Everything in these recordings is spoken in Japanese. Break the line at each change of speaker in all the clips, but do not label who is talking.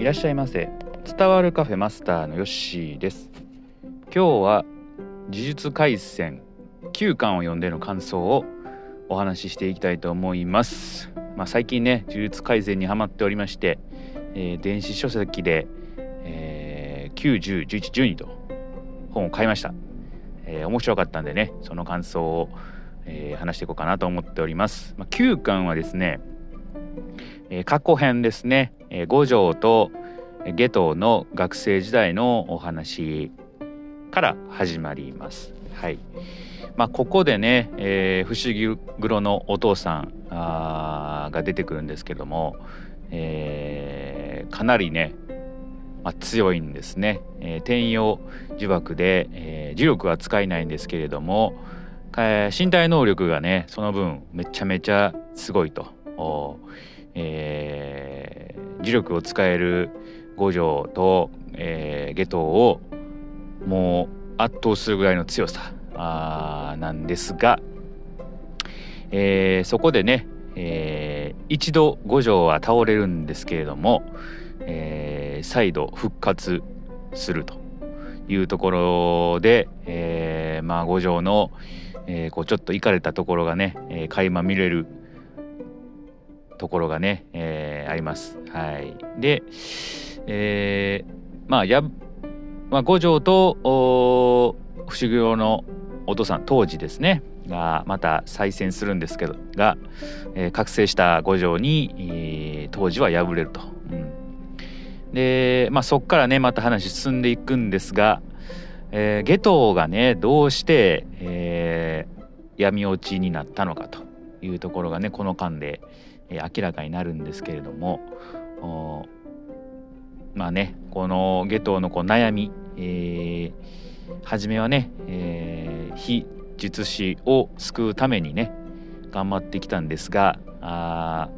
いらっしゃいませ。伝わるカフェマスターのヨッシーです。今日は呪術廻戦9巻を読んでの感想をお話ししていきたいと思います。まあ、最近ね呪術廻戦にハマっておりまして、えー、電子書籍で、えー、9、10、11、12と本を買いました、えー、面白かったんでねその感想を、えー、話していこうかなと思っております、まあ、9巻はですねえー、過去編ですね、えー、五条と下等の学生時代のお話から始まります。はい。まあ、ここでね、えー、不思議黒のお父さんが出てくるんですけども、えー、かなりね、まあ、強いんですね。えー、転用呪縛で、えー、磁力は使えないんですけれども、身体能力がねその分めちゃめちゃすごいとえー、磁力を使える五条と、えー、下等をもう圧倒するぐらいの強さあなんですが、えー、そこでね、えー、一度五条は倒れるんですけれども、えー、再度復活するというところで、えー、まあ五条の、えー、こうちょっといかれたところがね、えー、垣間見れるところがね、えー、あります。はい、で、えー、まあや、まあ、五条と不思議のお父さん当時ですねがまた再戦するんですけどが、えー、覚醒した五条に、えー、当時は敗れると。うん、で、まあ、そっからねまた話進んでいくんですが、えー、下等がねどうして、えー、闇落ちになったのかというところがねこの間で、え明らかになるんですけれどもまあねこの下等のこう悩み、えー、初めはね、えー、非術師を救うためにね頑張ってきたんですがあ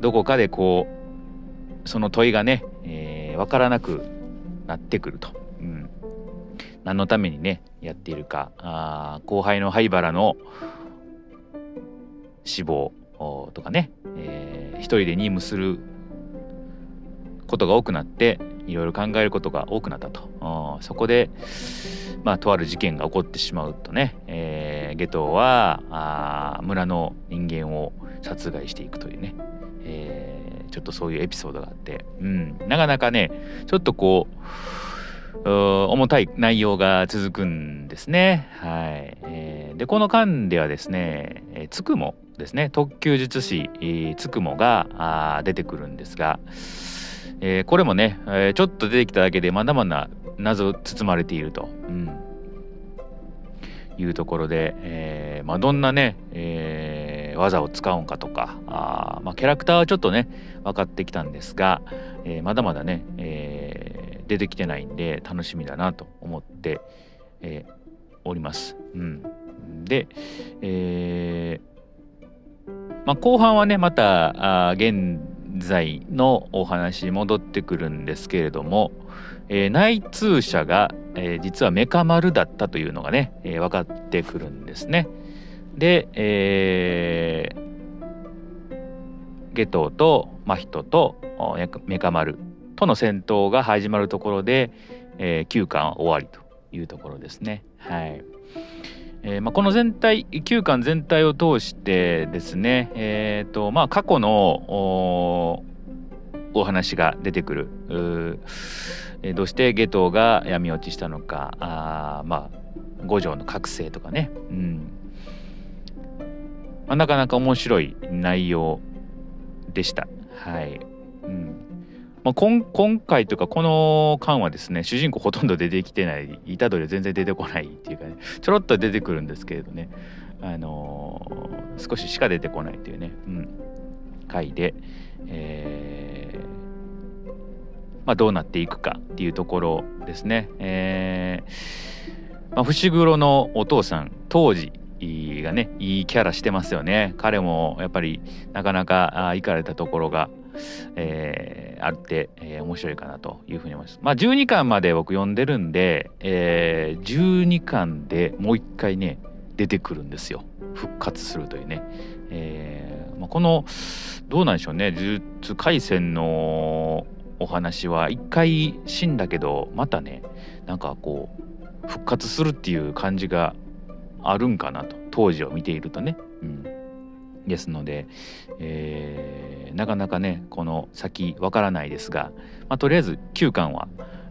どこかでこうその問いがね、えー、分からなくなってくると、うん、何のためにねやっているか。あ後輩の灰原の死亡とかね、えー、一人で任務することが多くなっていろいろ考えることが多くなったと。そこでまあとある事件が起こってしまうとね、えー、下等はあ村の人間を殺害していくというね、えー、ちょっとそういうエピソードがあって、うん、なかなかねちょっとこう重たい内容が続くんですね。はい。えー、でこの間ではですね、えー、つくもですね。特級術師、つくもが出てくるんですが、えー、これもね、えー、ちょっと出てきただけでまだまだ謎包まれていると、うん、いうところで、えーまあ、どんなね、えー、技を使うんかとかあ、まあ、キャラクターはちょっとね分かってきたんですが、えー、まだまだね、えー、出てきてないんで楽しみだなと思って、えー、おります。うん、で、えーまあ、後半はねまたあ現在のお話に戻ってくるんですけれども、えー、内通者が、えー、実はメカ丸だったというのがね、えー、分かってくるんですね。で、えー、ゲトと真人とメカ丸との戦闘が始まるところで、えー、9巻終わりというところですね。はい。えーまあ、この全体9巻全体を通してですね、えーとまあ、過去のお話が出てくる。えー、どうして下等が闇落ちしたのかあまあ五条の覚醒とかね、うん。まあ、なかなか面白い内容でした。はい。まあ、今今回というかこの巻はですね主人公ほとんど出てきてない。虎杖全然出てこないっていうかねちょろっと出てくるんですけれどね。あのー、少ししか出てこないというね、うん、回で、えーまあ、どうなっていくかっていうところですね。えーまあ、伏黒のお父さん当時がねいいキャラしてますよね。彼もやっぱりなかなか行かれたところがえー、あって、えー、面白いかなというふうに思います。まあ12巻まで僕読んでるんで、えー、12巻でもう一回ね出てくるんですよ復活するというね。えーまあ、このどうなんでしょうね呪術廻戦のお話は一回死んだけどまたねなんかこう復活するっていう感じがあるんかなと当時を見ているとね。うんですので、えー、なかなかねこの先わからないですが、まあ、とりあえず9巻は、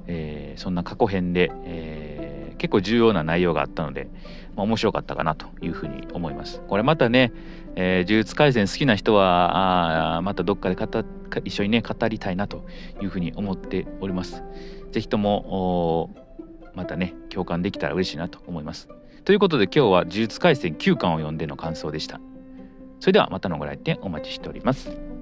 えー、そんな過去編で、えー、結構重要な内容があったので、まあ、面白かったかなというふうに思います。これまたね、えー、呪術廻戦好きな人はあまたどっかで一緒にね語りたいなというふうに思っております。是非ともまたね共感できたら嬉しいなと思います。ということで今日は呪術廻戦9巻を読んでの感想でした。それではまたのご来店お待ちしております。